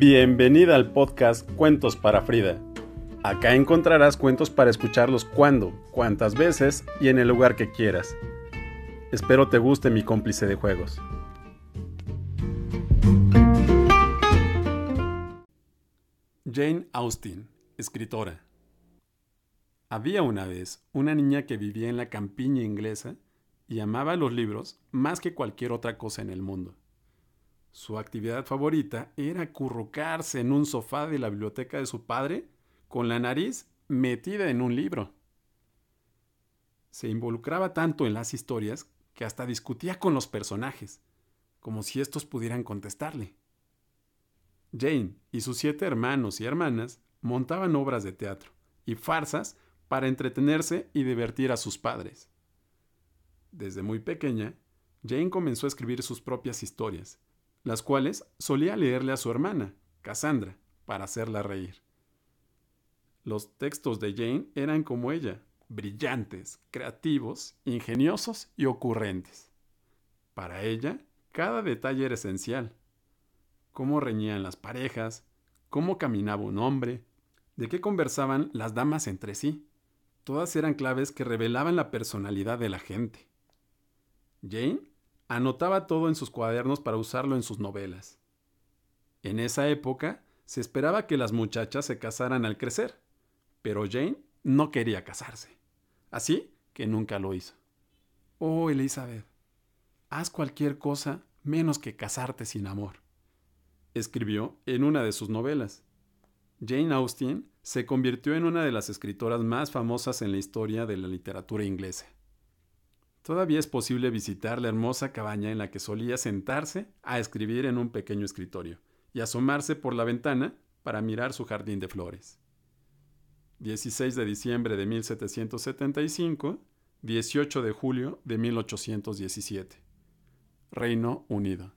Bienvenida al podcast Cuentos para Frida. Acá encontrarás cuentos para escucharlos cuando, cuantas veces y en el lugar que quieras. Espero te guste mi cómplice de juegos. Jane Austen, escritora. Había una vez una niña que vivía en la campiña inglesa y amaba los libros más que cualquier otra cosa en el mundo. Su actividad favorita era acurrucarse en un sofá de la biblioteca de su padre con la nariz metida en un libro. Se involucraba tanto en las historias que hasta discutía con los personajes, como si estos pudieran contestarle. Jane y sus siete hermanos y hermanas montaban obras de teatro y farsas para entretenerse y divertir a sus padres. Desde muy pequeña, Jane comenzó a escribir sus propias historias las cuales solía leerle a su hermana, Cassandra, para hacerla reír. Los textos de Jane eran como ella, brillantes, creativos, ingeniosos y ocurrentes. Para ella, cada detalle era esencial. Cómo reñían las parejas, cómo caminaba un hombre, de qué conversaban las damas entre sí. Todas eran claves que revelaban la personalidad de la gente. Jane Anotaba todo en sus cuadernos para usarlo en sus novelas. En esa época se esperaba que las muchachas se casaran al crecer, pero Jane no quería casarse. Así que nunca lo hizo. Oh, Elizabeth, haz cualquier cosa menos que casarte sin amor, escribió en una de sus novelas. Jane Austen se convirtió en una de las escritoras más famosas en la historia de la literatura inglesa. Todavía es posible visitar la hermosa cabaña en la que solía sentarse a escribir en un pequeño escritorio y asomarse por la ventana para mirar su jardín de flores. 16 de diciembre de 1775, 18 de julio de 1817. Reino Unido.